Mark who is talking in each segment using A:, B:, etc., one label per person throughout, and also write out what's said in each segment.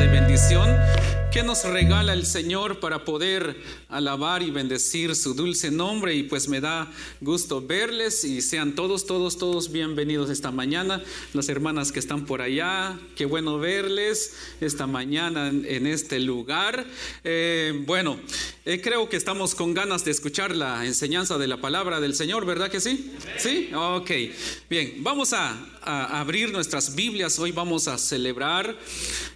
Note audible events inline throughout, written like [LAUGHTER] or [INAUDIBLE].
A: de bendición que nos regala el Señor para poder alabar y bendecir su dulce nombre y pues me da gusto verles y sean todos, todos, todos bienvenidos esta mañana. Las hermanas que están por allá, qué bueno verles esta mañana en, este lugar. Eh, bueno, eh, creo que estamos con ganas de escuchar la enseñanza de la palabra del Señor, ¿verdad que sí? Sí, ok. Bien, vamos a, abrir nuestras Biblias. Hoy vamos a celebrar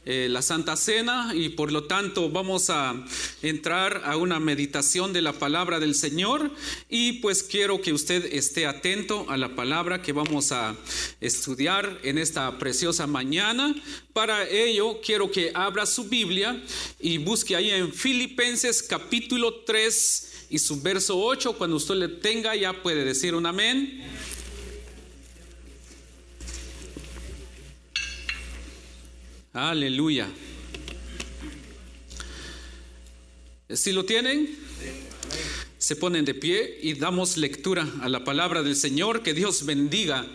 A: eh, la Santa Cena y por lo tanto vamos a entrar a una meditación de la palabra del Señor y pues quiero que usted esté atento a la palabra que vamos a estudiar en esta preciosa mañana. Para ello quiero que abra su Biblia y busque ahí en Filipenses capítulo 3 y su verso 8. Cuando usted le tenga ya puede decir un amén. Aleluya. Si lo tienen, se ponen de pie y damos lectura a la palabra del Señor. Que Dios bendiga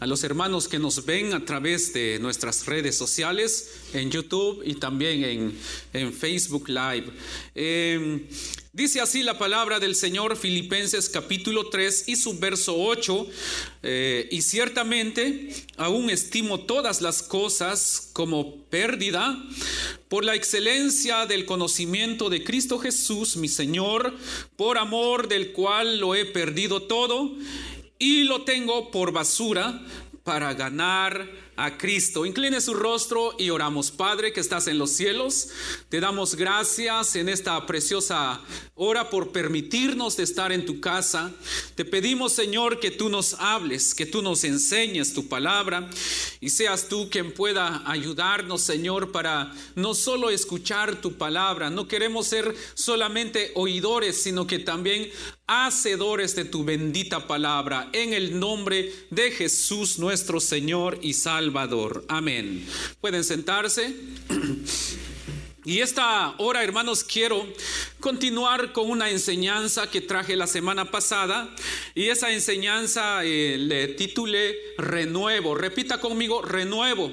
A: a los hermanos que nos ven a través de nuestras redes sociales, en YouTube y también en, en Facebook Live. Eh, dice así la palabra del Señor, Filipenses capítulo 3 y su verso 8, eh, y ciertamente aún estimo todas las cosas como pérdida por la excelencia del conocimiento de Cristo Jesús, mi Señor, por amor del cual lo he perdido todo y lo tengo por basura para ganar a Cristo. Incline su rostro y oramos. Padre que estás en los cielos, te damos gracias en esta preciosa hora por permitirnos de estar en tu casa. Te pedimos, Señor, que tú nos hables, que tú nos enseñes tu palabra y seas tú quien pueda ayudarnos, Señor, para no solo escuchar tu palabra. No queremos ser solamente oidores, sino que también hacedores de tu bendita palabra. En el nombre de Jesús nuestro Señor y Salvador. Amén. Pueden sentarse. Y esta hora, hermanos, quiero continuar con una enseñanza que traje la semana pasada. Y esa enseñanza eh, le titulé Renuevo. Repita conmigo, renuevo.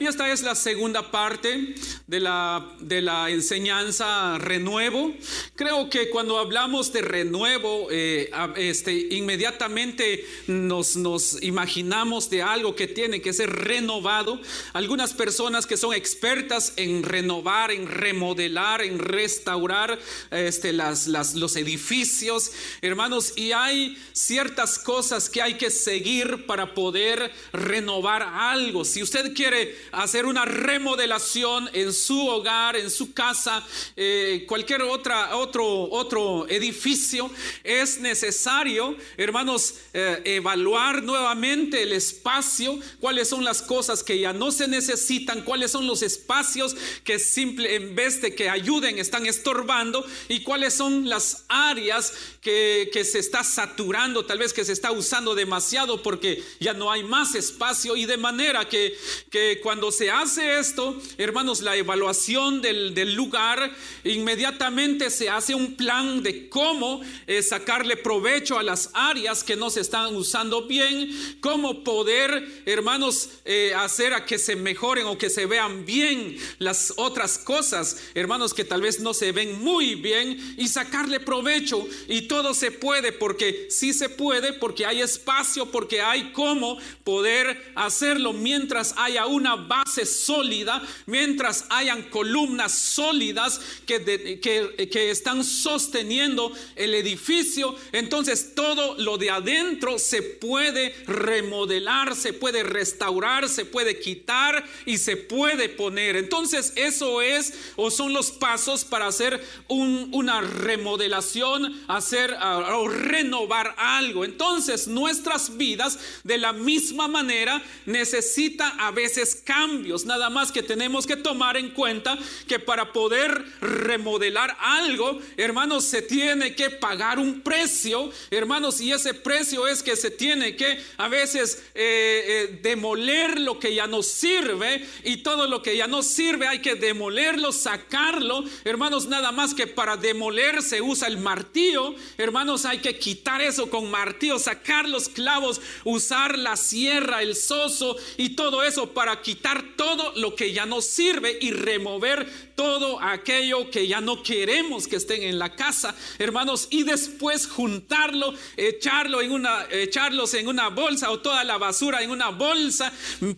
A: Y esta es la segunda parte de la, de la enseñanza renuevo. Creo que cuando hablamos de renuevo, eh, este, inmediatamente nos, nos imaginamos de algo que tiene que ser renovado. Algunas personas que son expertas en renovar, en remodelar, en restaurar este, las, las, los edificios, hermanos, y hay ciertas cosas que hay que seguir para poder renovar algo. Si usted quiere hacer una remodelación en su hogar, en su casa, eh, cualquier otra, otro, otro edificio, es necesario, hermanos, eh, evaluar nuevamente el espacio, cuáles son las cosas que ya no se necesitan, cuáles son los espacios que simple, en vez de que ayuden, están estorbando y cuáles son las áreas que, que se está saturando, tal vez que se está usando demasiado porque ya no hay más espacio y de manera que, que cuando cuando se hace esto, hermanos, la evaluación del, lugar, inmediatamente se hace un plan de cómo eh, sacarle provecho a las áreas que no se están usando bien, cómo poder, hermanos, eh, hacer a que se mejoren o que se vean bien las otras cosas, hermanos, que tal vez no se ven muy bien y sacarle provecho. Y todo se puede porque sí se puede, porque hay espacio, porque hay cómo poder hacerlo mientras haya una base sólida, mientras hayan columnas sólidas que, que, están sosteniendo el edificio. Entonces todo lo de adentro se puede remodelar, se puede restaurar, se puede quitar y se puede poner. Entonces eso es o son los pasos para hacer una remodelación, hacer o renovar algo. Entonces nuestras vidas de la misma manera necesita a veces cambios. Nada más que tenemos que tomar en cuenta que para poder remodelar algo, hermanos, se tiene que pagar un precio, hermanos, y ese precio es que se tiene que a veces eh, eh, demoler lo que ya no sirve y todo lo que ya no sirve hay que demolerlo, sacarlo, hermanos, nada más que para demoler se usa el martillo, hermanos, hay que quitar eso con martillo, sacar los clavos, usar la sierra, el soso y todo eso para quitar todo lo que ya no sirve y remover todo aquello que ya no queremos que estén en la casa, hermanos, y después juntarlo, echarlo en una, echarlos en una bolsa o toda la basura en una bolsa,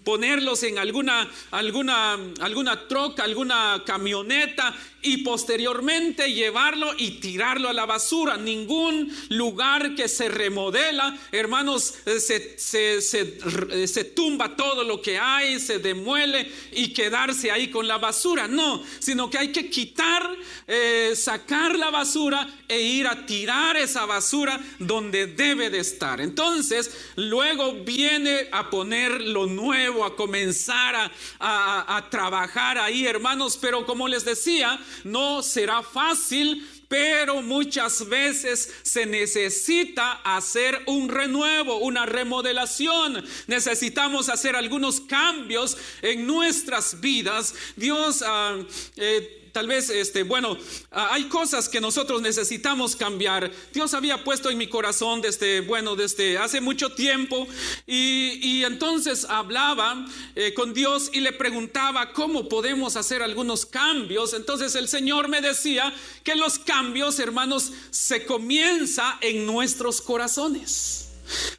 A: ponerlos en alguna, alguna, alguna troca, alguna camioneta y posteriormente llevarlo y tirarlo a la basura. Ningún lugar que se remodela, hermanos, eh, se, se, se, eh, se, tumba todo lo que hay, se demuele y quedarse ahí con la basura. No, sino que hay que quitar, eh, sacar la basura e ir a tirar esa basura donde debe de estar. Entonces, luego viene a poner lo nuevo, a comenzar a, a, a trabajar ahí, hermanos. Pero como les decía, no será fácil, pero muchas veces se necesita hacer un renuevo, una remodelación. Necesitamos hacer algunos cambios en nuestras vidas. Dios... Uh, eh, tal vez, este, bueno, hay cosas que nosotros necesitamos cambiar. Dios había puesto en mi corazón desde, bueno, desde hace mucho tiempo y, entonces hablaba eh, con Dios y le preguntaba cómo podemos hacer algunos cambios. Entonces el Señor me decía que los cambios, hermanos, se comienza en nuestros corazones.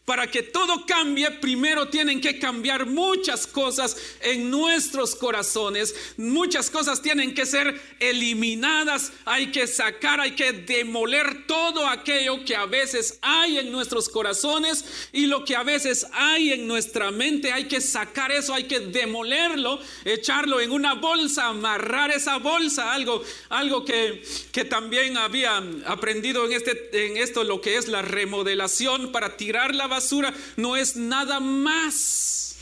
A: Para que todo cambie, primero tienen que cambiar muchas cosas en nuestros corazones. Muchas cosas tienen que ser eliminadas. Hay que sacar, hay que demoler todo aquello que a veces hay en nuestros corazones y lo que a veces hay en nuestra mente. Hay que sacar eso, hay que demolerlo, echarlo en una bolsa, amarrar esa bolsa. Algo, algo que, que también había aprendido en, este, en esto, lo que es la remodelación para tirar la basura no es nada más.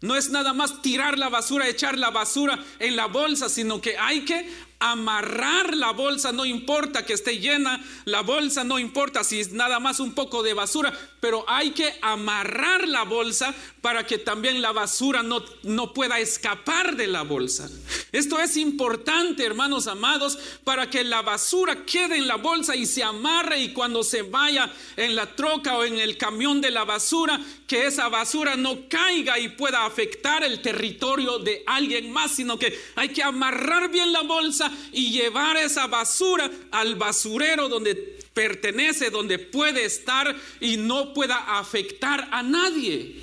A: No es nada más tirar la basura, echar la basura en la bolsa, sino que hay que amarrar la bolsa, no importa que esté llena, la bolsa no importa si es nada más un poco de basura, pero hay que amarrar la bolsa para que también la basura no, no pueda escapar de la bolsa. Esto es importante, hermanos amados, para que la basura quede en la bolsa y se amarre y cuando se vaya en la troca o en el camión de la basura, que esa basura no caiga y pueda afectar el territorio de alguien más, sino que hay que amarrar bien la bolsa y llevar esa basura al basurero donde pertenece, donde puede estar y no pueda afectar a nadie.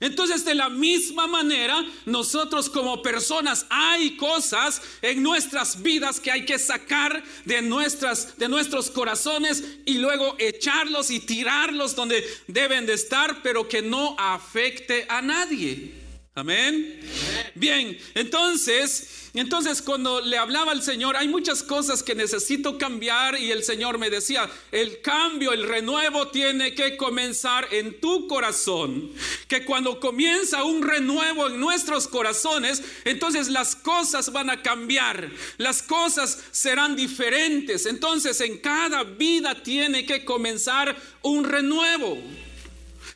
A: Entonces, de la misma manera, nosotros como personas hay cosas en nuestras vidas que hay que sacar de nuestras de nuestros corazones y luego echarlos y tirarlos donde deben de estar, pero que no afecte a nadie. Amén. Bien, entonces, entonces cuando le hablaba al Señor, hay muchas cosas que necesito cambiar y el Señor me decía, el cambio, el renuevo tiene que comenzar en tu corazón. Que cuando comienza un renuevo en nuestros corazones, entonces las cosas van a cambiar, las cosas serán diferentes. Entonces en cada vida tiene que comenzar un renuevo.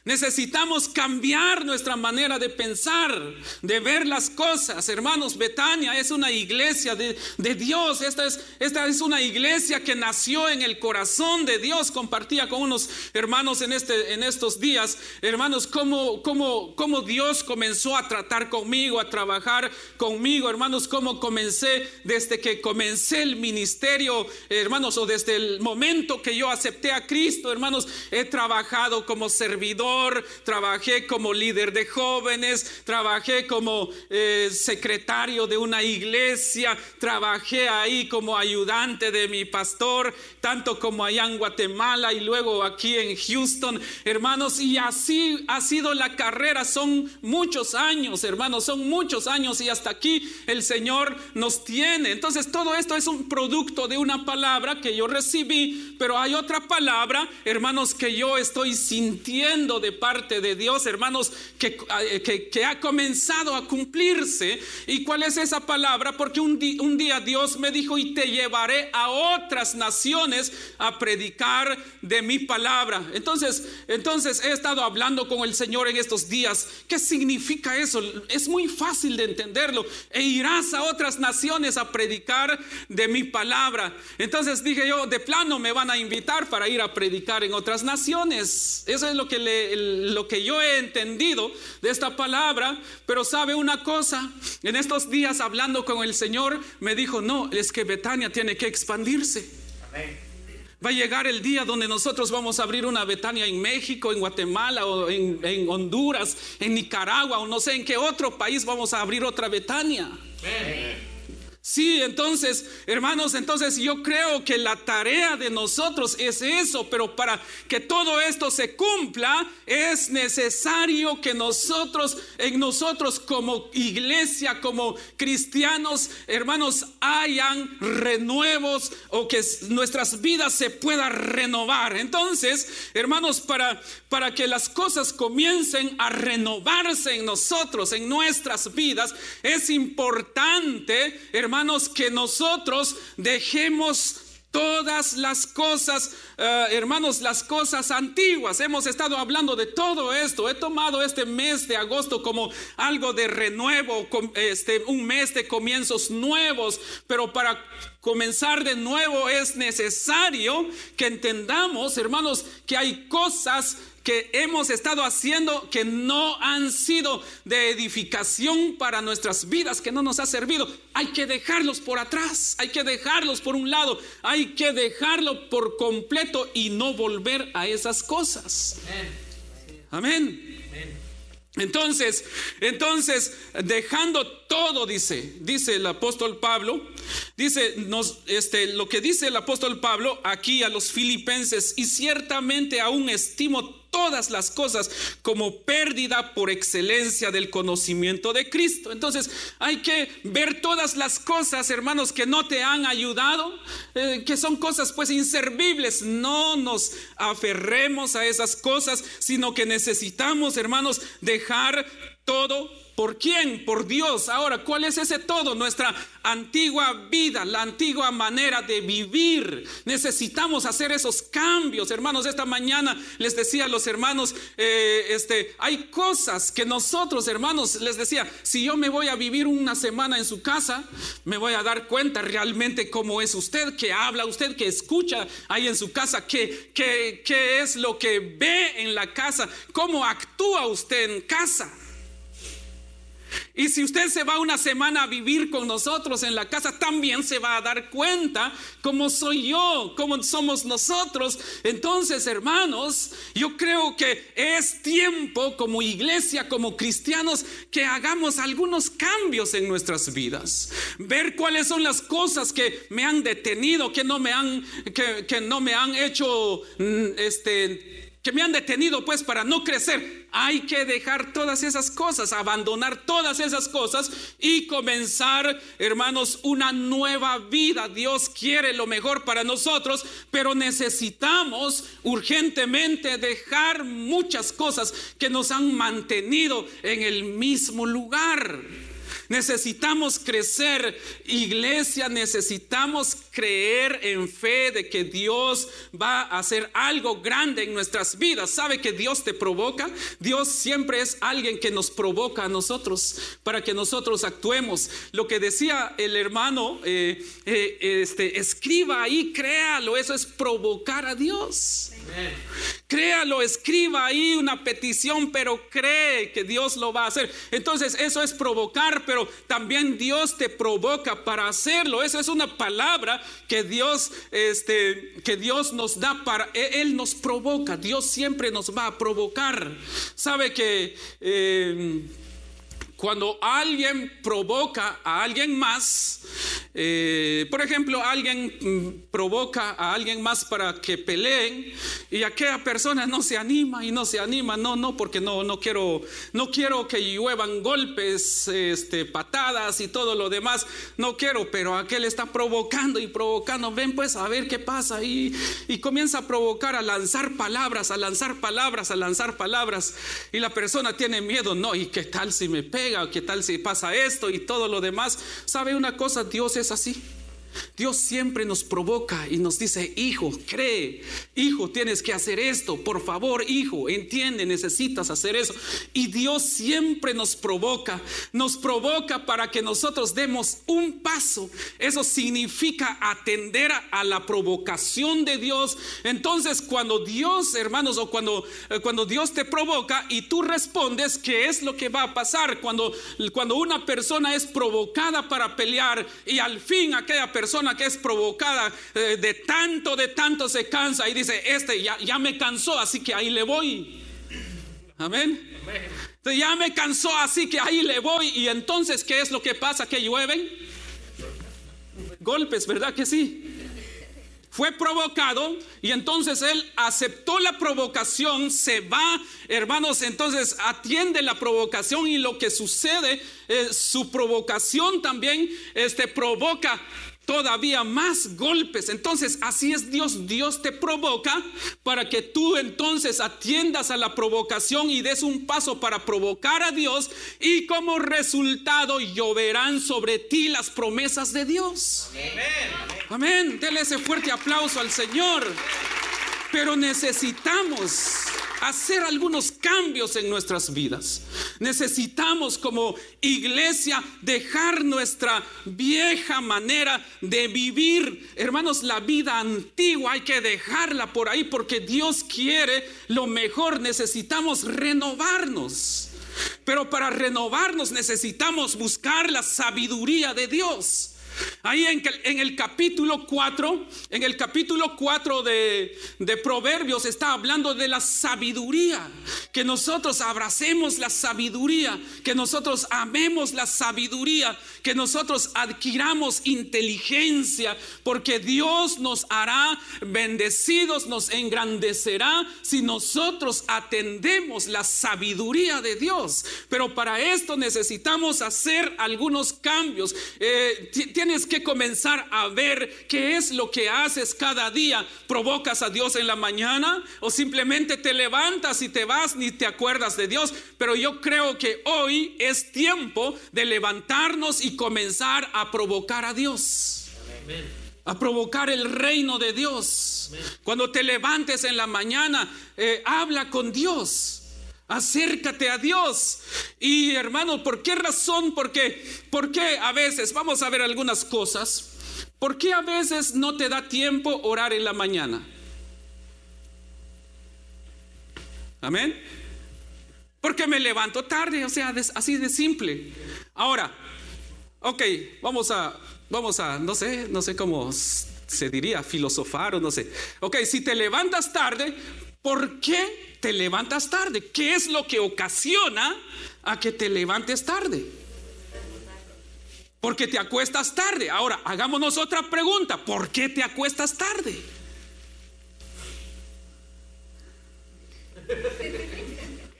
A: Necesitamos cambiar nuestra manera de pensar, de ver las cosas. Hermanos, Betania es una iglesia de, Dios. Esta es, esta es, una iglesia que nació en el corazón de Dios. Compartía con unos hermanos en, este, en estos días, hermanos, cómo, cómo, cómo Dios comenzó a tratar conmigo, a trabajar conmigo. Hermanos, cómo comencé desde que comencé el ministerio, hermanos, o desde el momento que yo acepté a Cristo, hermanos, he trabajado como servidor trabajé como líder de jóvenes, trabajé como eh, secretario de una iglesia, trabajé ahí como ayudante de mi pastor, tanto como allá en Guatemala y luego aquí en Houston, hermanos, y así ha sido la carrera, son muchos años, hermanos, son muchos años y hasta aquí el Señor nos tiene. Entonces todo esto es un producto de una palabra que yo recibí, pero hay otra palabra, hermanos, que yo estoy sintiendo de parte de Dios, hermanos, que, eh, que, ha comenzado a cumplirse. ¿Y cuál es esa palabra? Porque un, un día Dios me dijo, y te llevaré a otras naciones a predicar de mi palabra. Entonces, entonces he estado hablando con el Señor en estos días. ¿Qué significa eso? Es muy fácil de entenderlo. E irás a otras naciones a predicar de mi palabra. Entonces dije yo, de plano me van a invitar para ir a predicar en otras naciones. Eso es lo que le lo que yo he entendido de esta palabra, pero sabe una cosa, en estos días hablando con el Señor, me dijo, no, es que Betania tiene que expandirse. Va a llegar el día donde nosotros vamos a abrir una Betania en México, en Guatemala o en, en Honduras, en Nicaragua o no sé en qué otro país vamos a abrir otra Betania. Sí, entonces, hermanos, entonces yo creo que la tarea de nosotros es eso, pero para que todo esto se cumpla es necesario que nosotros, en nosotros como iglesia, como cristianos, hermanos, hayan renuevos o que nuestras vidas se puedan renovar. Entonces, hermanos, para, para que las cosas comiencen a renovarse en nosotros, en nuestras vidas, es importante, hermanos, hermanos, que nosotros dejemos todas las cosas, eh, hermanos, las cosas antiguas. Hemos estado hablando de todo esto. He tomado este mes de agosto como algo de renuevo, este, un mes de comienzos nuevos, pero para comenzar de nuevo es necesario que entendamos, hermanos, que hay cosas que hemos estado haciendo que no han sido de edificación para nuestras vidas, que no nos ha servido. Hay que dejarlos por atrás, hay que dejarlos por un lado, hay que dejarlo por completo y no volver a esas cosas. Amén. Entonces, entonces, dejando todo, dice, dice el apóstol Pablo, dice, nos, este, lo que dice el apóstol Pablo aquí a los filipenses, y ciertamente aún estimo todas las cosas como pérdida por excelencia del conocimiento de Cristo. Entonces hay que ver todas las cosas, hermanos, que no te han ayudado, eh, que son cosas pues inservibles. No nos aferremos a esas cosas, sino que necesitamos, hermanos, dejar todo ¿Por quién? Por Dios. Ahora, ¿cuál es ese todo? Nuestra antigua vida, la antigua manera de vivir. Necesitamos hacer esos cambios, hermanos. Esta mañana les decía a los hermanos, eh, este, hay cosas que nosotros, hermanos, les decía, si yo me voy a vivir una semana en su casa, me voy a dar cuenta realmente cómo es usted, que habla usted, que escucha ahí en su casa, qué que es lo que ve en la casa, cómo actúa usted en casa. Y si usted se va una semana a vivir con nosotros en la casa, también se va a dar cuenta cómo soy yo, cómo somos nosotros. Entonces, hermanos, yo creo que es tiempo como iglesia, como cristianos, que hagamos algunos cambios en nuestras vidas. Ver cuáles son las cosas que me han detenido, que no me han, que, que no me han hecho, mm, este, que me han detenido pues para no crecer. Hay que dejar todas esas cosas, abandonar todas esas cosas y comenzar, hermanos, una nueva vida. Dios quiere lo mejor para nosotros, pero necesitamos urgentemente dejar muchas cosas que nos han mantenido en el mismo lugar. Necesitamos crecer, iglesia, necesitamos creer en fe de que Dios va a hacer algo grande en nuestras vidas. ¿Sabe que Dios te provoca? Dios siempre es alguien que nos provoca a nosotros para que nosotros actuemos. Lo que decía el hermano, eh, eh, este, escriba ahí, créalo, eso es provocar a Dios. Créalo, escriba ahí una petición, pero cree que Dios lo va a hacer. Entonces eso es provocar, pero también Dios te provoca para hacerlo. Eso es una palabra que Dios, este, que Dios nos da para, e, Él nos provoca. Dios siempre nos va a provocar. Sabe que eh, cuando alguien provoca a alguien más, eh, por ejemplo, alguien mm, provoca a alguien más para que peleen y aquella persona no se anima y no se anima, no, no, porque no, no quiero, no quiero que lluevan golpes, este, patadas y todo lo demás, no quiero, pero aquel está provocando y provocando, ven pues a ver qué pasa y, y comienza a provocar, a lanzar palabras, a lanzar palabras, a lanzar palabras y la persona tiene miedo, no, y qué tal si me pega qué tal si pasa esto y todo lo demás. ¿Sabe una cosa? Dios es así. Dios siempre nos provoca y nos dice, hijo, cree, hijo, tienes que hacer esto, por favor, hijo, entiende, necesitas hacer eso. Y Dios siempre nos provoca, nos provoca para que nosotros demos un paso. Eso significa atender a la provocación de Dios. Entonces, cuando Dios, hermanos, o cuando, eh, cuando Dios te provoca y tú respondes, ¿qué es lo que va a pasar? Cuando, cuando una persona es provocada para pelear y al fin aquella persona que es provocada eh, de tanto, de tanto se cansa y dice, este ya, ya me cansó, así que ahí le voy. Amén. Entonces ya me cansó, así que ahí le voy. Y entonces, ¿qué es lo que pasa? Que llueven golpes, ¿verdad que sí? fue provocado y entonces él aceptó la provocación, se va, hermanos, entonces atiende la provocación y lo que sucede, eh, su provocación también este, provoca todavía más golpes. Entonces, así es Dios. Dios te provoca para que tú entonces atiendas a la provocación y des un paso para provocar a Dios y como resultado lloverán sobre ti las promesas de Dios. Amén. Amén. Dele ese fuerte aplauso al Señor. Pero necesitamos hacer algunos cambios en nuestras vidas. Necesitamos como iglesia dejar nuestra vieja manera de vivir. Hermanos, la vida antigua hay que dejarla por ahí porque Dios quiere lo mejor. Necesitamos renovarnos. Pero para renovarnos necesitamos buscar la sabiduría de Dios. Ahí en, el capítulo 4, en el capítulo 4 de, de Proverbios está hablando de la sabiduría, que nosotros abracemos la sabiduría, que nosotros amemos la sabiduría, que nosotros adquiramos inteligencia, porque Dios nos hará bendecidos, nos engrandecerá si nosotros atendemos la sabiduría de Dios. Pero para esto necesitamos hacer algunos cambios. Eh, tienes que comenzar a ver qué es lo que haces cada día. ¿Provocas a Dios en la mañana o simplemente te levantas y te vas ni te acuerdas de Dios? Pero yo creo que hoy es tiempo de levantarnos y comenzar a provocar a Dios. a provocar el reino de Dios. Cuando te levantes en la mañana, eh, habla con Dios. Acércate a Dios. Y hermano, ¿por qué razón? Porque, ¿por qué a veces, vamos a ver algunas cosas, ¿por qué a veces no te da tiempo orar en la mañana? Amén. Porque me levanto tarde, o sea, así de simple. Ahora, ok, vamos a, vamos a, no sé, no sé cómo se diría, filosofar o no sé. Ok, si te levantas tarde, ¿por qué te levantas tarde. ¿Qué es lo que ocasiona a que te levantes tarde? Porque te acuestas tarde. Ahora, hagámonos otra pregunta. ¿Por qué te acuestas tarde?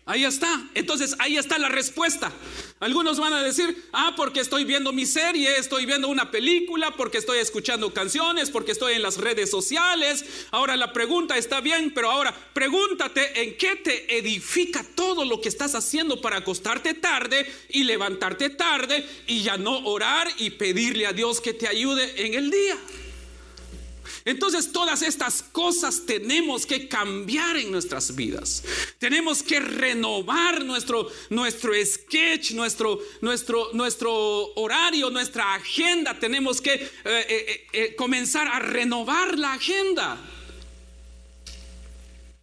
A: Ahí está. Entonces ahí está la respuesta. Algunos van a decir, ah, porque estoy viendo mi serie, estoy viendo una película, porque estoy escuchando canciones, porque estoy en las redes sociales. Ahora la pregunta está bien, pero ahora pregúntate en qué te edifica todo lo que estás haciendo para acostarte tarde y levantarte tarde y ya no orar y pedirle a Dios que te ayude en el día. Entonces todas estas cosas tenemos que cambiar en nuestras vidas. Tenemos que renovar nuestro, nuestro sketch, nuestro, nuestro, nuestro horario, nuestra agenda. Tenemos que eh, eh, eh, comenzar a renovar la agenda.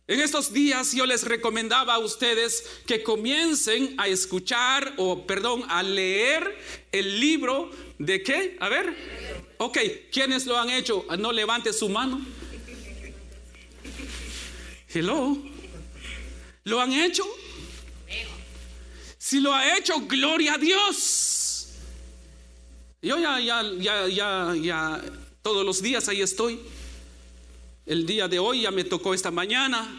A: En estos días yo les recomendaba a ustedes que comiencen a escuchar o, perdón, a leer el libro de qué? A ver. Ok, ¿quiénes lo han hecho? No levante su mano. Hello. ¿Lo han hecho? Si lo ha hecho, gloria a Dios. Yo ya, ya, ya, ya, ya, todos los días ahí estoy. El día de hoy ya me tocó esta mañana.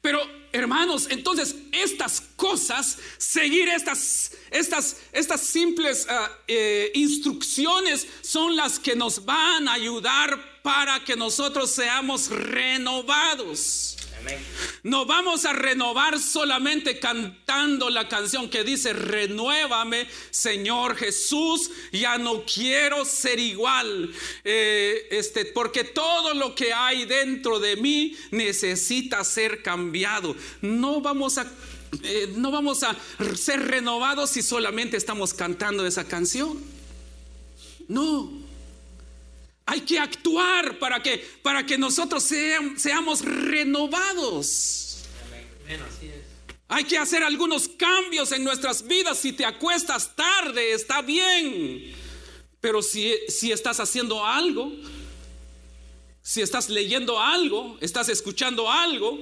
A: Pero hermanos, entonces estas cosas, seguir estas, estas, estas simples ah, eh, instrucciones son las que nos van a ayudar para que nosotros seamos renovados. No vamos a renovar solamente cantando la canción que dice, renuévame, Señor Jesús, ya no quiero ser igual, eh, este, porque todo lo que hay dentro de mí necesita ser cambiado. No vamos a eh, no vamos a ser renovados si solamente estamos cantando esa canción. No. Hay que actuar para que, para que nosotros seamos renovados. Hay que hacer algunos cambios en nuestras vidas. Si te acuestas tarde, está bien. Pero si, si estás haciendo algo, si estás leyendo algo, estás escuchando algo,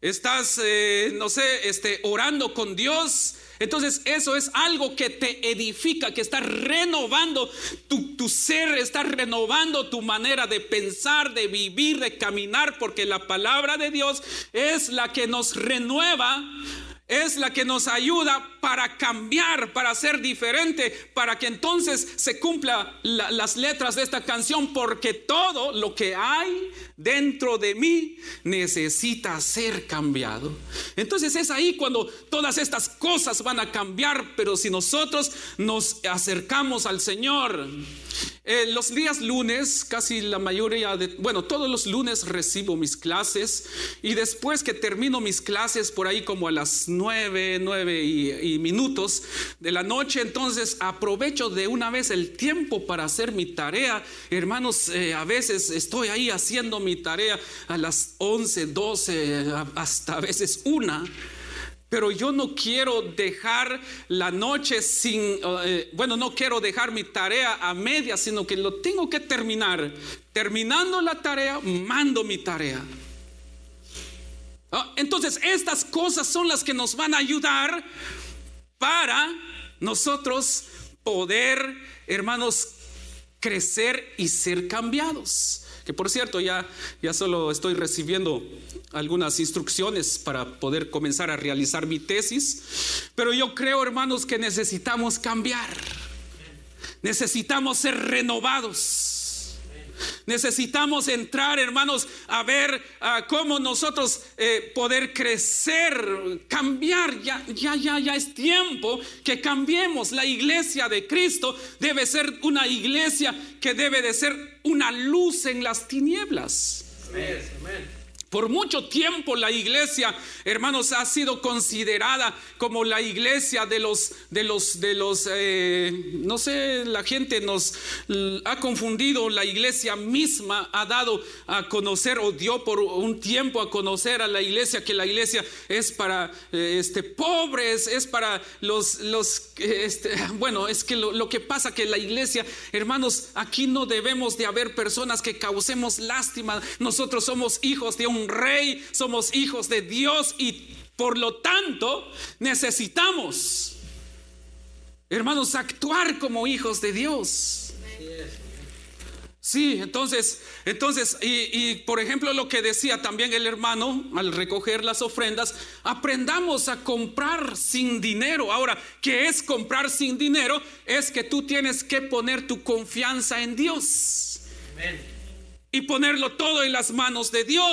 A: estás, eh, no sé, este, orando con Dios, entonces eso es algo que te edifica, que está renovando tu, tu, ser, está renovando tu manera de pensar, de vivir, de caminar, porque la palabra de Dios es la que nos renueva es la que nos ayuda para cambiar, para ser diferente, para que entonces se cumpla las letras de esta canción, porque todo lo que hay dentro de mí necesita ser cambiado. Entonces es ahí cuando todas estas cosas van a cambiar, pero si nosotros nos acercamos al Señor, eh, los días lunes, casi la mayoría de, bueno, todos los lunes recibo mis clases y después que termino mis clases por ahí como a las nueve, nueve y, minutos de la noche, entonces aprovecho de una vez el tiempo para hacer mi tarea. Hermanos, eh, a veces estoy ahí haciendo mi tarea a las 11, 12, hasta a veces una. Pero yo no quiero dejar la noche sin, eh, bueno, no quiero dejar mi tarea a media, sino que lo tengo que terminar. Terminando la tarea, mando mi tarea. Ah, entonces, estas cosas son las que nos van a ayudar para nosotros poder, hermanos, crecer y ser cambiados. Que por cierto, ya, ya solo estoy recibiendo algunas instrucciones para poder comenzar a realizar mi tesis, pero yo creo, hermanos, que necesitamos cambiar. Necesitamos ser renovados. Necesitamos entrar, hermanos, a ver cómo nosotros eh, poder crecer, cambiar. Ya, ya, ya, ya es tiempo que cambiemos. La iglesia de Cristo debe ser una iglesia que debe de ser una luz en las tinieblas. Amén. Por mucho tiempo la iglesia, hermanos, ha sido considerada como la iglesia de los, de los, de los, eh, no sé, la gente nos ha confundido, la iglesia misma ha dado a conocer o dio por un tiempo a conocer a la iglesia que la iglesia es para eh, este, pobres, es para los, los este, [LAUGHS] bueno, es que lo, lo que pasa que la iglesia, hermanos, aquí no debemos de haber personas que causemos lástima, nosotros somos hijos de un rey, somos hijos de Dios y por lo tanto necesitamos, hermanos, actuar como hijos de Dios. Sí, entonces, entonces, y, y, por ejemplo lo que decía también el hermano al recoger las ofrendas, aprendamos a comprar sin dinero. Ahora, ¿qué es comprar sin dinero? Es que tú tienes que poner tu confianza en Dios y ponerlo todo en las manos de Dios.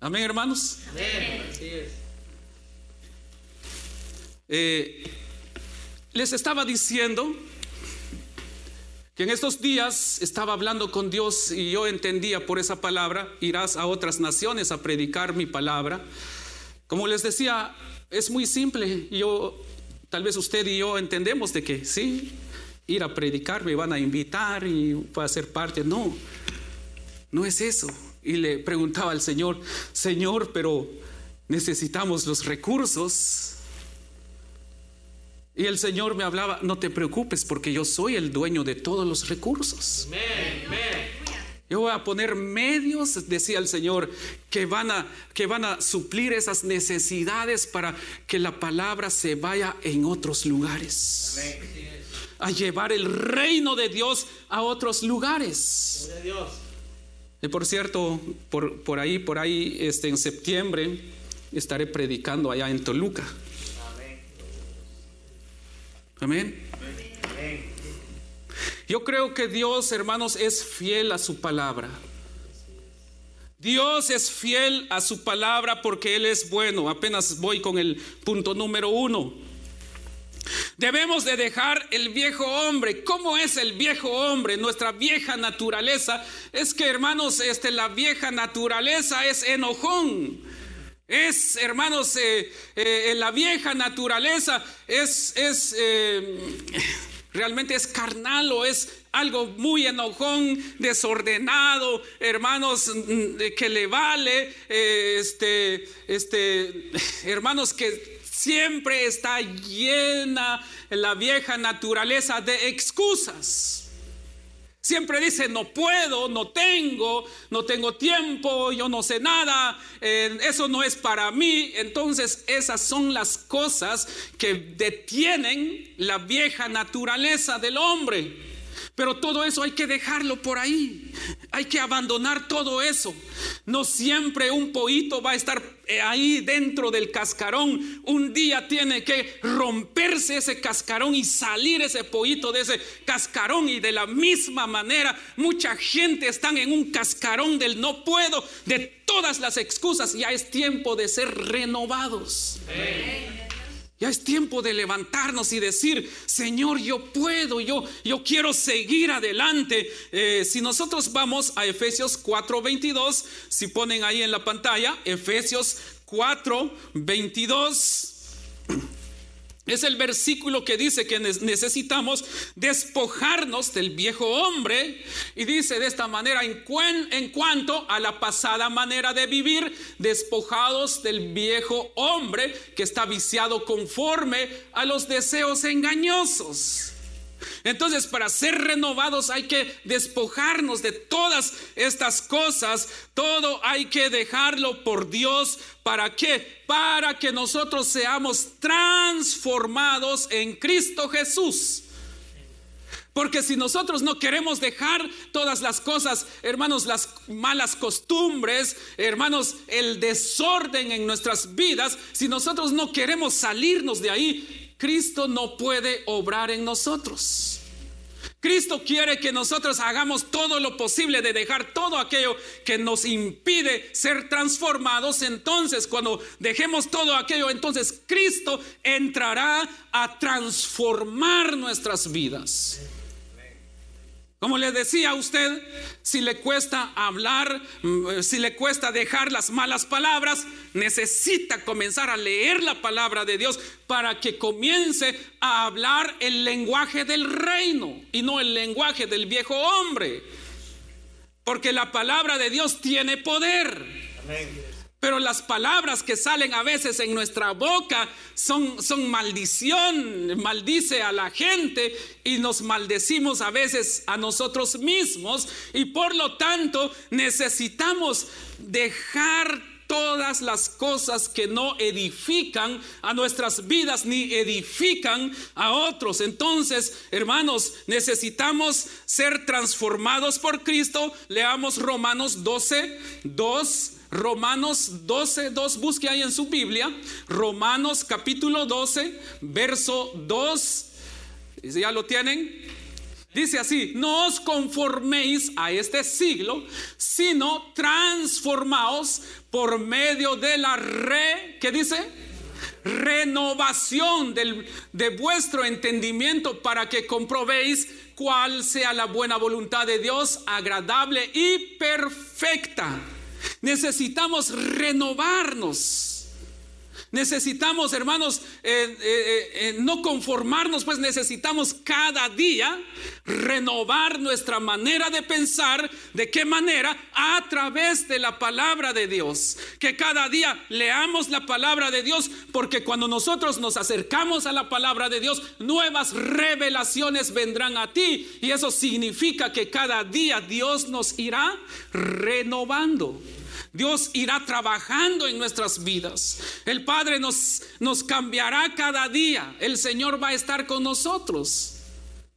A: Amén, hermanos. Eh, les estaba diciendo que en estos días estaba hablando con Dios y yo entendía por esa palabra, irás a otras naciones a predicar mi palabra. Como les decía, es muy simple. Yo, tal vez usted y yo entendemos de que sí, ir a predicar, me van a invitar y voy a ser parte. No, no es eso. Y le preguntaba al Señor, Señor, pero necesitamos los recursos. Y el Señor me hablaba, no te preocupes porque yo soy el dueño de todos los recursos. Yo voy a poner medios, decía el Señor, que van, a, que van a suplir esas necesidades para que la palabra se vaya en otros lugares. A llevar el reino de Dios a otros lugares. Y por cierto, por, por ahí, por ahí, este, en septiembre estaré predicando allá en Toluca. Amén. Yo creo que Dios, hermanos, es fiel a su palabra. Dios es fiel a su palabra porque Él es bueno. Apenas voy con el punto número uno. Debemos de dejar el viejo hombre. ¿Cómo es el viejo hombre? Nuestra vieja naturaleza es que, hermanos, este, la vieja naturaleza es enojón. Es, hermanos, eh, eh, la vieja naturaleza es, es eh, realmente es carnal o es algo muy enojón, desordenado, hermanos, mm, que le vale, este, este, [LAUGHS] hermanos que siempre está llena la vieja naturaleza de excusas. Siempre dice, no puedo, no tengo, no tengo tiempo, yo no sé nada, eh, eso no es para mí. Entonces esas son las cosas que detienen la vieja naturaleza del hombre. Pero todo eso hay que dejarlo por ahí. Hay que abandonar todo eso. No siempre un poito va a estar ahí dentro del cascarón. Un día tiene que romperse ese cascarón y salir ese poito de ese cascarón. Y de la misma manera, mucha gente está en un cascarón del no puedo, de todas las excusas. Ya es tiempo de ser renovados. Ya es tiempo de levantarnos y decir, Señor, yo puedo, yo, yo quiero seguir adelante. Eh, si nosotros vamos a Efesios 4:22, si ponen ahí en la pantalla, Efesios 4:22, Es el versículo que dice que necesitamos despojarnos del viejo hombre y dice de esta manera, en, en, cuanto a la pasada manera de vivir, despojados del viejo hombre que está viciado conforme a los deseos engañosos. Entonces, para ser renovados hay que despojarnos de todas estas cosas. Todo hay que dejarlo por Dios. ¿Para qué? Para que nosotros seamos transformados en Cristo Jesús. Porque si nosotros no queremos dejar todas las cosas, hermanos, las malas costumbres, hermanos, el desorden en nuestras vidas, si nosotros no queremos salirnos de ahí, Cristo no puede obrar en nosotros. Cristo quiere que nosotros hagamos todo lo posible de dejar todo aquello que nos impide ser transformados. Entonces, cuando dejemos todo aquello, entonces Cristo entrará a transformar nuestras vidas. Como le decía a usted, si le cuesta hablar, mm, si le cuesta dejar las malas palabras, necesita comenzar a leer la palabra de Dios para que comience a hablar el lenguaje del reino y no el lenguaje del viejo hombre. Porque la palabra de Dios tiene poder. Amén. Pero las palabras que salen a veces en nuestra boca son, son maldición, maldice a la gente y nos maldecimos a veces a nosotros mismos y por lo tanto necesitamos dejar todas las cosas que no edifican a nuestras vidas ni edifican a otros. Entonces, hermanos, necesitamos ser transformados por Cristo. Leamos Romanos 12, 2 Romanos 12, 2, busque ahí en su Biblia. Romanos capítulo 12, verso 2. ¿Ya lo tienen? Dice así, no os conforméis a este siglo, sino transformaos por medio de la re, ¿qué dice? Renovación del, de vuestro entendimiento para que comprobéis cuál sea la buena voluntad de Dios, agradable y perfecta. Necesitamos renovarnos. Necesitamos, hermanos, eh, eh, eh, no conformarnos, pues necesitamos cada día renovar nuestra manera de pensar. ¿De qué manera? A través de la palabra de Dios. Que cada día leamos la palabra de Dios, porque cuando nosotros nos acercamos a la palabra de Dios, nuevas revelaciones vendrán a ti. Y eso significa que cada día Dios nos irá renovando. Dios irá trabajando en nuestras vidas. El Padre nos, nos cambiará cada día. El Señor va a estar con nosotros.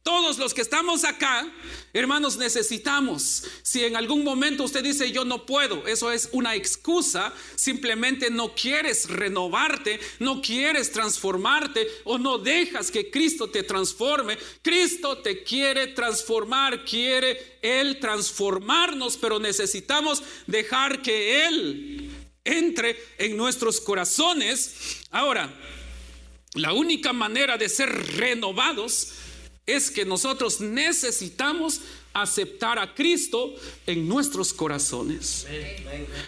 A: Todos los que estamos acá, hermanos, necesitamos. Si en algún momento usted dice yo no puedo, eso es una excusa. Simplemente no quieres renovarte, no quieres transformarte o no dejas que Cristo te transforme. Cristo te quiere transformar, quiere Él transformarnos, pero necesitamos dejar que Él entre en nuestros corazones. Ahora, la única manera de ser renovados es que nosotros necesitamos aceptar a Cristo en nuestros corazones.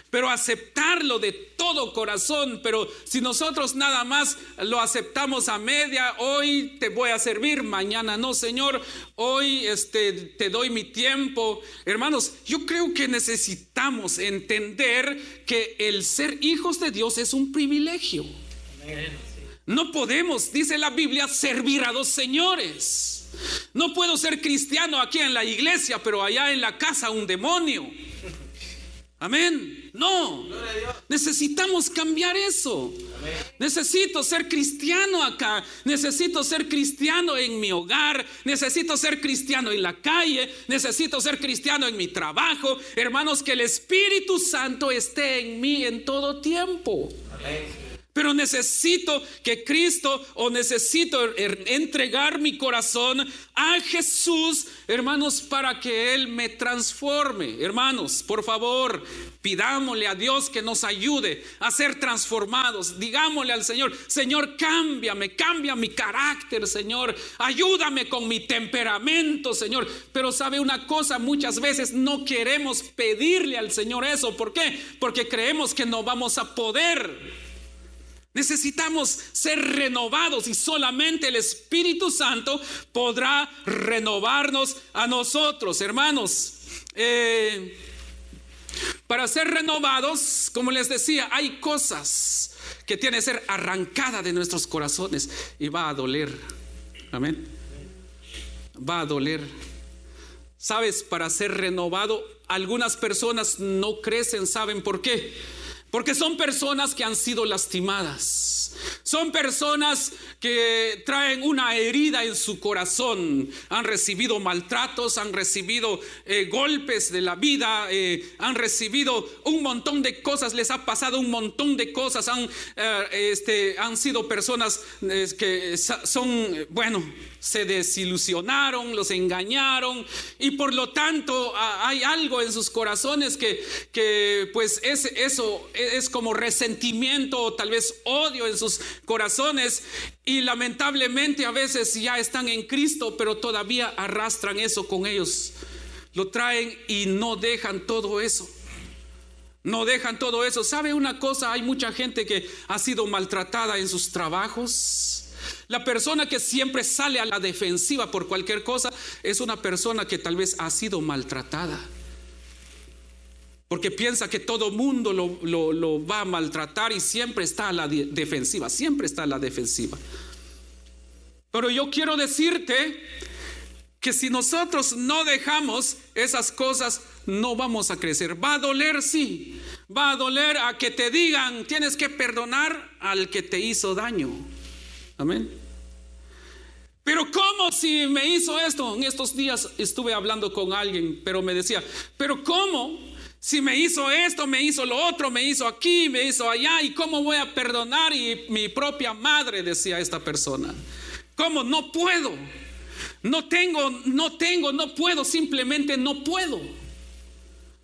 A: Pero aceptarlo de todo corazón, pero si nosotros nada más lo aceptamos a media, hoy te voy a servir, mañana no, Señor, hoy este te doy mi tiempo. Hermanos, yo creo que necesitamos entender que el ser hijos de Dios es un privilegio. No podemos, dice la Biblia, servir a dos señores. No puedo ser cristiano aquí en la iglesia, pero allá en la casa un demonio. Amén. No. Necesitamos cambiar eso. Necesito ser cristiano acá. Necesito ser cristiano en mi hogar. Necesito ser cristiano en la calle. Necesito ser cristiano en mi trabajo. Hermanos, que el Espíritu Santo esté en mí en todo tiempo. Amén. Pero necesito que Cristo o necesito er, entregar mi corazón a Jesús, hermanos, para que Él me transforme. Hermanos, por favor, pidámosle a Dios que nos ayude a ser transformados. Digámosle al Señor, Señor, cámbiame, cambia mi carácter, Señor. Ayúdame con mi temperamento, Señor. Pero sabe una cosa, muchas veces no queremos pedirle al Señor eso. ¿Por qué? Porque creemos que no vamos a poder. Necesitamos ser renovados y solamente el Espíritu Santo podrá renovarnos a nosotros, hermanos. Eh, para ser renovados, como les decía, hay cosas que tienen que ser arrancadas de nuestros corazones y va a doler. Amén. Va a doler. Sabes, para ser renovado, algunas personas no crecen, ¿saben por qué? Porque son personas que han sido lastimadas. Son personas que traen una herida en su corazón. Han recibido maltratos, han recibido eh, golpes de la vida, eh, han recibido un montón de cosas, les ha pasado un montón de cosas. Han, eh, este, han sido personas que son, bueno, se desilusionaron, los engañaron y por lo tanto hay algo en sus corazones que, que pues es, eso es como resentimiento o tal vez odio en sus corazones y lamentablemente a veces ya están en Cristo pero todavía arrastran eso con ellos. Lo traen y no dejan todo eso. No dejan todo eso. ¿Sabe una cosa? Hay mucha gente que ha sido maltratada en sus trabajos la persona que siempre sale a la defensiva por cualquier cosa es una persona que tal vez ha sido maltratada. Porque piensa que todo mundo lo, va a maltratar y siempre está a la defensiva, siempre está a la defensiva. Pero yo quiero decirte que si nosotros no dejamos esas cosas, no vamos a crecer. Va a doler, sí. Va a doler a que te digan, tienes que perdonar al que te hizo daño. Amén. Pero ¿cómo si me hizo esto? En estos días estuve hablando con alguien, pero me decía, pero ¿cómo? Si me hizo esto, me hizo lo otro, me hizo aquí, me hizo allá, ¿y cómo voy a perdonar? Y mi propia madre decía esta persona, ¿cómo? No puedo. No tengo, no tengo, no puedo, simplemente no puedo.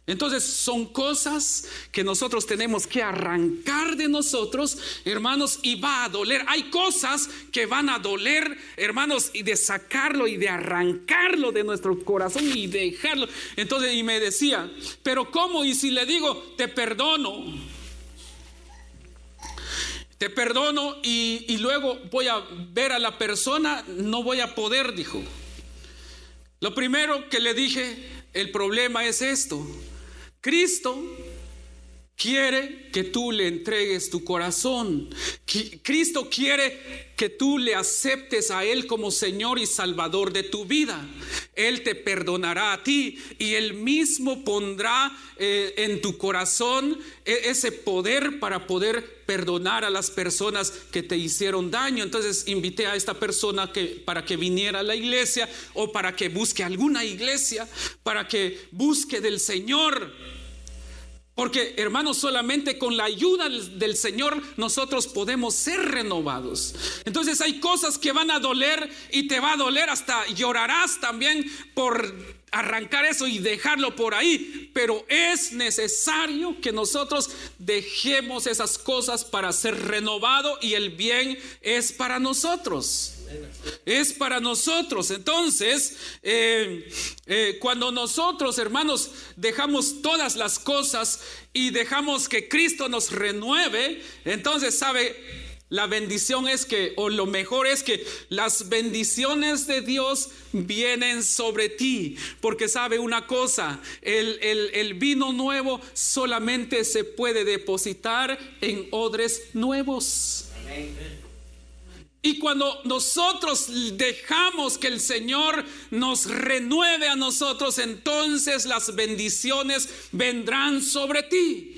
A: Entonces son cosas que nosotros tenemos que arrancar de nosotros, hermanos, y va a doler. Hay cosas que van a doler, hermanos, y de sacarlo y de arrancarlo de nuestro corazón y dejarlo. Entonces, y me decía, pero ¿cómo? Y si le digo, te perdono, te perdono y, y luego voy a ver a la persona, no voy a poder, dijo. Lo primero que le dije, el problema es esto Cristo quiere que tú le entregues tu corazón. Cristo quiere que tú le aceptes a Él como Señor y Salvador de tu vida. Él te perdonará a ti y Él mismo pondrá eh, en tu corazón e, ese poder para poder perdonar a las personas que te hicieron daño. Entonces invité a esta persona que, para que viniera a la iglesia o para que busque alguna iglesia, para que busque del Señor porque hermanos, solamente con la ayuda del Señor nosotros podemos ser renovados. Entonces hay cosas que van a doler y te va a doler, hasta llorarás también por arrancar eso y dejarlo por ahí. Pero es necesario que nosotros dejemos esas cosas para ser renovado y el bien es para nosotros es para nosotros. Entonces, eh, eh, cuando nosotros, hermanos, dejamos todas las cosas y dejamos que Cristo nos renueve, entonces, ¿sabe? La bendición es que, o lo mejor es que las bendiciones de Dios vienen sobre ti. Porque sabe una cosa, el, el vino nuevo solamente se puede depositar en odres nuevos. Amén. Y cuando nosotros dejamos que el Señor nos renueve a nosotros, entonces las bendiciones vendrán sobre ti.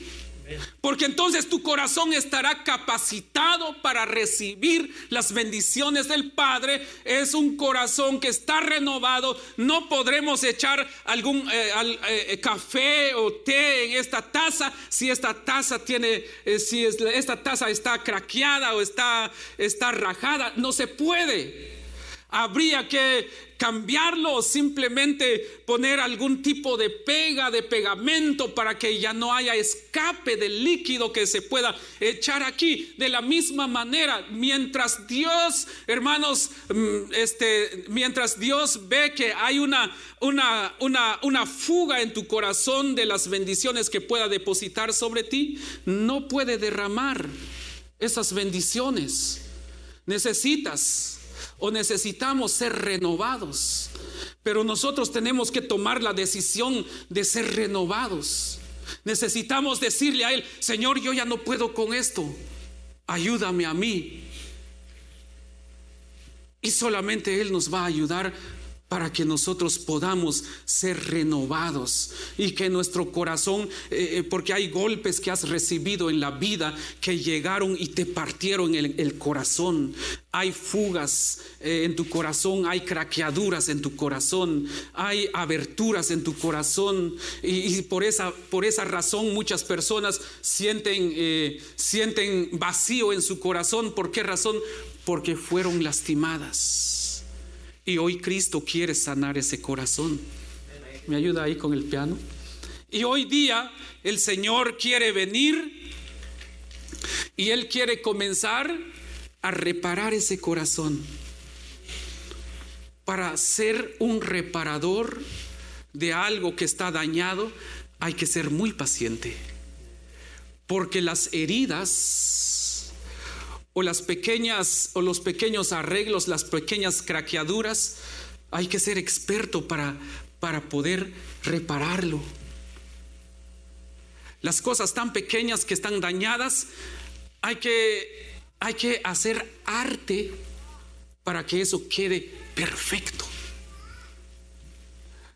A: Porque entonces tu corazón estará capacitado para recibir las bendiciones del Padre. Es un corazón que está renovado. No podremos echar algún eh, eh, café o té en esta taza si esta taza tiene, eh, si esta taza está craqueada o está, está rajada. No se puede. Habría que cambiarlo o simplemente poner algún tipo de pega, de pegamento para que ya no haya escape del líquido que se pueda echar aquí. De la misma manera, mientras Dios, hermanos, mm, este, mientras Dios ve que hay una, una, una, una fuga en tu corazón de las bendiciones que pueda depositar sobre ti, no puede derramar esas bendiciones. Necesitas o necesitamos ser renovados. Pero nosotros tenemos que tomar la decisión de ser renovados. Necesitamos decirle a Él, Señor, yo ya no puedo con esto. Ayúdame a mí. Y solamente Él nos va a ayudar para que nosotros podamos ser renovados y que nuestro corazón, eh, eh, porque hay golpes que has recibido en la vida que llegaron y te partieron el, el corazón. Hay fugas eh, en tu corazón, hay craqueaduras en tu corazón, hay aberturas en tu corazón y, por, esa, por esa razón muchas personas sienten, sienten vacío en su corazón. ¿Por qué razón? Porque fueron lastimadas. Y hoy Cristo quiere sanar ese corazón. ¿Me ayuda ahí con el piano? Y hoy día el Señor quiere venir y Él quiere comenzar a reparar ese corazón. Para ser un reparador de algo que está dañado, hay que ser muy paciente. Porque las heridas o las pequeñas o los pequeños arreglos, las pequeñas craqueaduras, hay que ser experto para, para poder repararlo. Las cosas tan pequeñas que están dañadas, hay que, hay que hacer arte para que eso quede perfecto.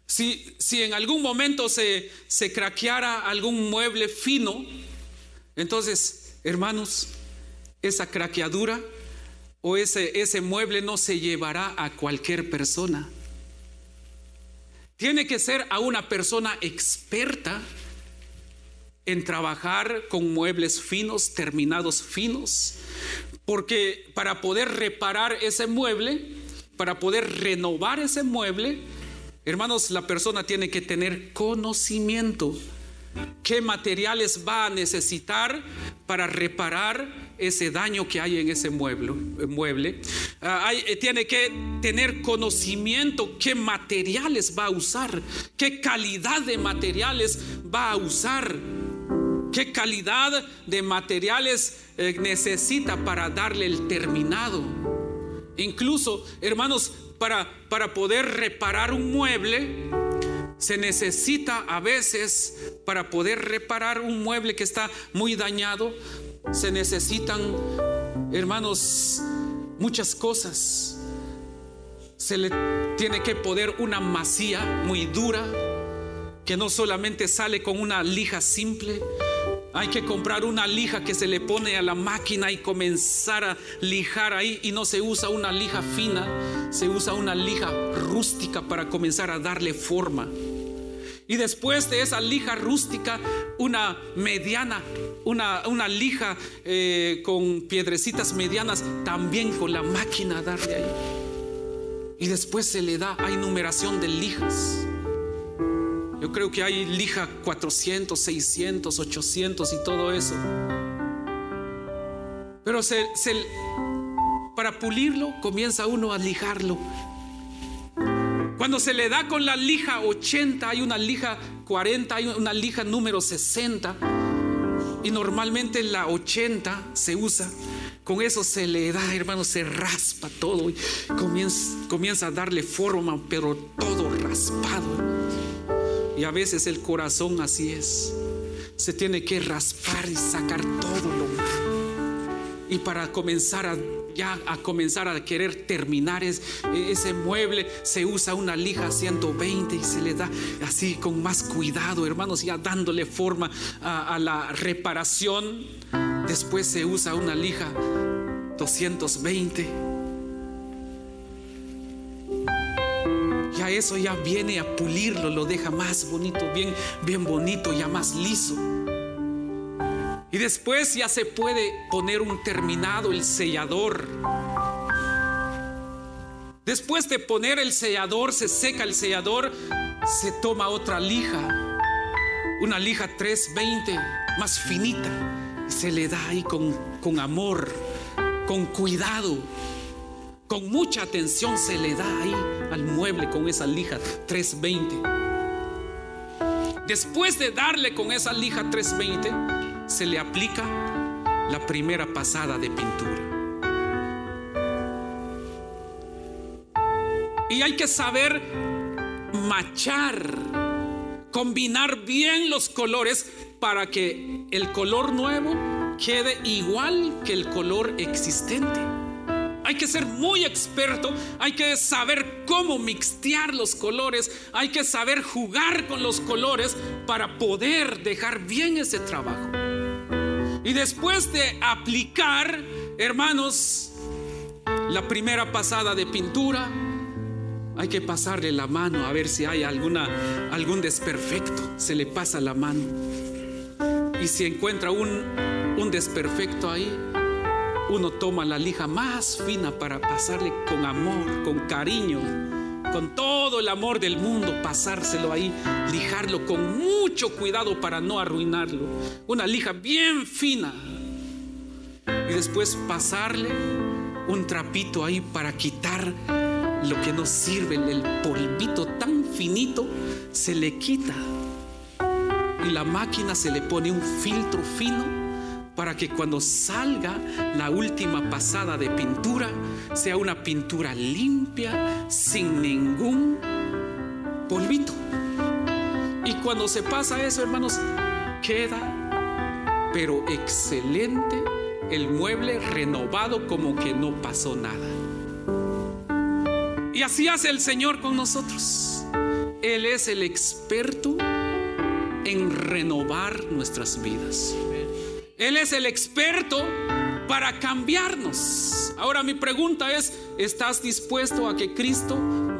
A: Si, si en algún momento se, se craqueara algún mueble fino, entonces, hermanos, esa craqueadura o ese, ese mueble no se llevará a cualquier persona. Tiene que ser a una persona experta en trabajar con muebles finos, terminados finos, porque para poder reparar ese mueble, para poder renovar ese mueble, hermanos, la persona tiene que tener conocimiento. ¿Qué materiales va a necesitar para reparar ese daño que hay en ese mueble. mueble. Ah, eh, tiene que tener conocimiento qué materiales va a usar, qué calidad de materiales va a usar, qué calidad de materiales eh, necesita para darle el terminado. Incluso, hermanos, para, para poder reparar un mueble, se necesita a veces para poder reparar un mueble que está muy dañado, se necesitan, hermanos, muchas cosas. Se le tiene que poner una masía muy dura, que no solamente sale con una lija simple, hay que comprar una lija que se le pone a la máquina y comenzar a lijar ahí. Y no se usa una lija fina, se usa una lija rústica para comenzar a darle forma. Y después de esa lija rústica, una mediana, una, una lija eh, con piedrecitas medianas, también con la máquina darle ahí. Y después se le da, hay numeración de lijas. Yo creo que hay lija 400, 600, 800 y todo eso. Pero para pulirlo comienza uno a lijarlo cuando se le da con la lija 80, hay una lija 40, hay una lija número 60. Y normalmente la 80 se usa. Con eso se le da, hermano, se raspa todo y comienza, comienza a darle forma, pero todo raspado. Y a veces el corazón así es. Se tiene que raspar y sacar todo lo malo. Y para comenzar a ya a comenzar a querer terminar es, ese mueble, se usa una lija 120 y se le da así con más cuidado, hermanos, ya dándole forma a, a la reparación. Después se usa una lija 220. Ya eso ya viene a pulirlo, lo deja más bonito, bien, bien bonito, ya más liso. Y después ya se puede poner un terminado, el sellador. Después de poner el sellador, se seca el sellador, se toma otra lija, una lija 320, más finita, se le da ahí con, con amor, con cuidado, con mucha atención se le da ahí al mueble con esa lija 320. Después de darle con esa lija 320, se le aplica la primera pasada de pintura. Y hay que saber machar, combinar bien los colores para que el color nuevo quede igual que el color existente. Hay que ser muy experto, hay que saber cómo mixtear los colores, hay que saber jugar con los colores para poder dejar bien ese trabajo. Y después de aplicar, hermanos, la primera pasada de pintura, hay que pasarle la mano a ver si hay alguna, algún desperfecto. Se le pasa la mano. Y si encuentra un, un desperfecto ahí, uno toma la lija más fina para pasarle con amor, con cariño, con todo el amor del mundo, pasárselo ahí, lijarlo con mucho cuidado para no arruinarlo. Una lija bien fina. Y después pasarle un trapito ahí para quitar lo que no sirve, el polvito tan finito, se le quita. Y la máquina se le pone un filtro fino para que cuando salga la última pasada de pintura sea una pintura limpia, sin ningún polvito. Y cuando se pasa eso, hermanos, queda, pero excelente, el mueble renovado como que no pasó nada. Y así hace el Señor con nosotros. Él es el experto en renovar nuestras vidas. Él es el experto para cambiarnos. Ahora mi pregunta es, ¿estás dispuesto a que Cristo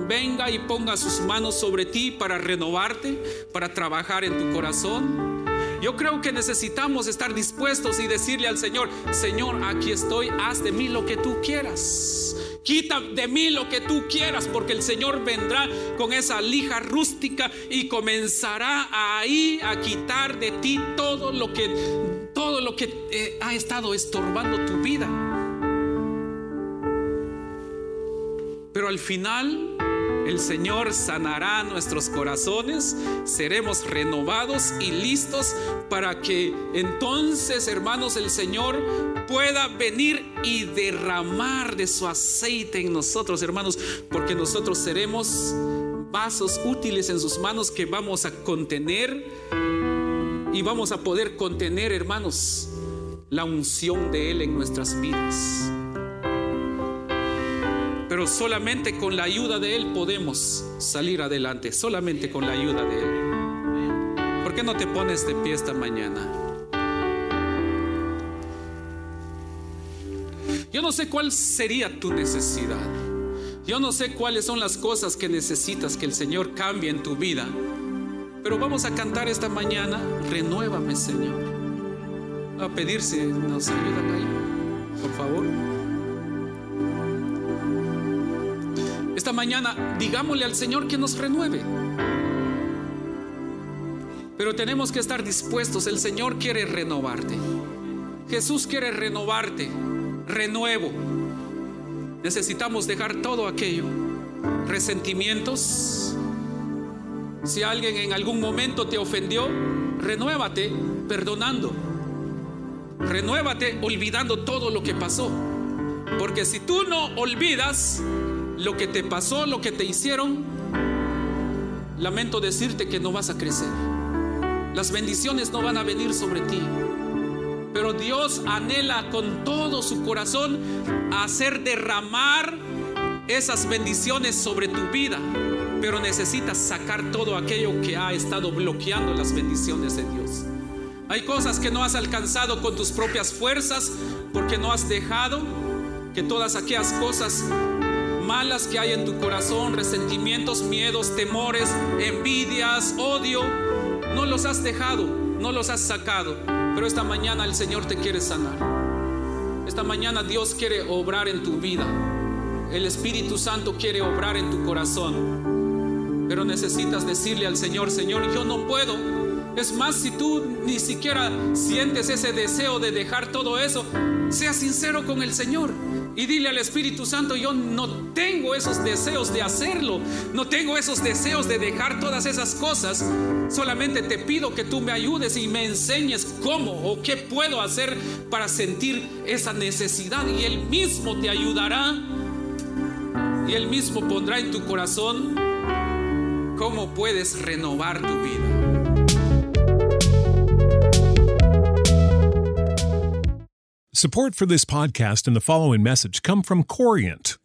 A: venga y ponga sus manos sobre ti para renovarte, para trabajar en tu corazón? Yo creo que necesitamos estar dispuestos y decirle al Señor, Señor, aquí estoy, haz de mí lo que tú quieras. Quita de mí lo que tú quieras, porque el Señor vendrá con esa lija rústica y comenzará ahí a quitar de ti todo lo que todo lo que eh, ha estado estorbando tu vida. Pero al final el Señor sanará nuestros corazones, seremos renovados y listos para que entonces, hermanos, el Señor pueda venir y derramar de su aceite en nosotros, hermanos, porque nosotros seremos vasos útiles en sus manos que vamos a contener y vamos a poder contener, hermanos, la unción de Él en nuestras vidas. Pero solamente con la ayuda de Él podemos salir adelante, solamente con la ayuda de Él. ¿Por qué no te pones de pie esta mañana? Yo no sé cuál sería tu necesidad. Yo no sé cuáles son las cosas que necesitas que el Señor cambie en tu vida. Pero vamos a cantar esta mañana, renuévame Señor. A pedir si nos ayudan ahí, por favor. Esta mañana digámosle al Señor que nos renueve. Pero tenemos que estar dispuestos. El Señor quiere renovarte. Jesús quiere renovarte. Renuevo. Necesitamos dejar todo aquello. Resentimientos, si alguien en algún momento te ofendió, renuévate perdonando. Renuévate olvidando todo lo que pasó. Porque si tú no olvidas lo que te pasó, lo que te hicieron, lamento decirte que no vas a crecer. Las bendiciones no van a venir sobre ti. Pero Dios anhela con todo su corazón hacer derramar esas bendiciones sobre tu vida pero necesitas sacar todo aquello que ha estado bloqueando las bendiciones de Dios. Hay cosas que no has alcanzado con tus propias fuerzas porque no has dejado que todas aquellas cosas malas que hay en tu corazón, resentimientos, miedos, temores, envidias, odio, no los has dejado, no los has sacado. Pero esta mañana el Señor te quiere sanar. Esta mañana Dios quiere obrar en tu vida. El Espíritu Santo quiere obrar en tu corazón. Pero necesitas decirle al Señor, Señor, yo no puedo. Es más, si tú ni siquiera sientes ese deseo de dejar todo eso, sea sincero con el Señor Y dile al Espíritu Santo, yo no tengo esos deseos de hacerlo, no tengo esos deseos de dejar todas esas cosas. Solamente te pido que tú me ayudes y me enseñes cómo o qué puedo hacer para sentir esa necesidad. Y Él mismo te ayudará. Y Él mismo pondrá en tu corazón cómo puedes renovar tu vida.
B: Support for this podcast and the following message come from Corient.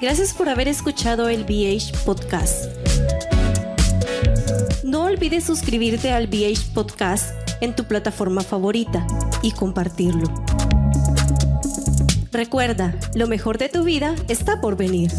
C: Gracias por haber escuchado el BH Podcast. No olvides suscribirte al BH Podcast en tu plataforma favorita y compartirlo. Recuerda, lo mejor de tu vida está por venir.